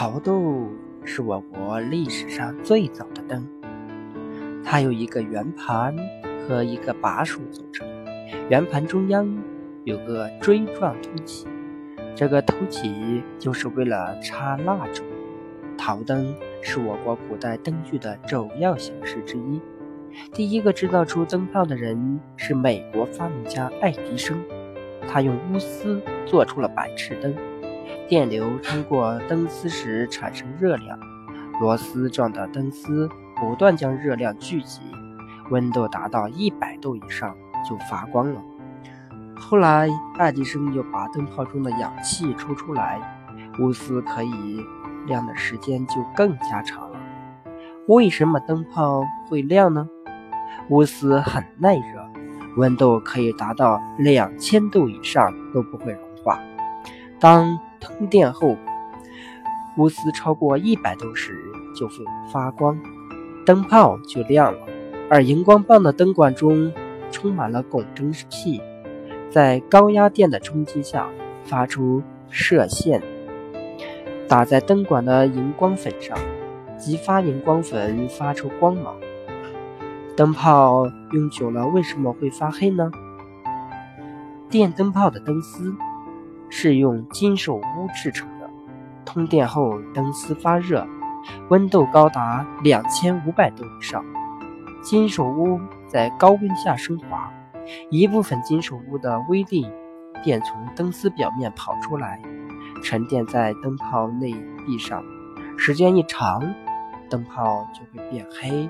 陶豆是我国历史上最早的灯，它由一个圆盘和一个把手组成。圆盘中央有个锥状凸起，这个凸起就是为了插蜡烛。陶灯是我国古代灯具的主要形式之一。第一个制造出灯泡的人是美国发明家爱迪生，他用钨丝做出了百炽灯。电流通过灯丝时产生热量，螺丝状的灯丝不断将热量聚集，温度达到一百度以上就发光了。后来，爱迪生又把灯泡中的氧气抽出来，钨丝可以亮的时间就更加长了。为什么灯泡会亮呢？钨丝很耐热，温度可以达到两千度以上都不会融化。当通电后，钨丝超过一百度时就会发光，灯泡就亮了。而荧光棒的灯管中充满了汞蒸气，在高压电的冲击下发出射线，打在灯管的荧光粉上，激发荧光粉发出光芒。灯泡用久了为什么会发黑呢？电灯泡的灯丝。是用金属钨制成的，通电后灯丝发热，温度高达两千五百度以上。金属钨在高温下升华，一部分金属钨的微粒便从灯丝表面跑出来，沉淀在灯泡内壁上。时间一长，灯泡就会变黑。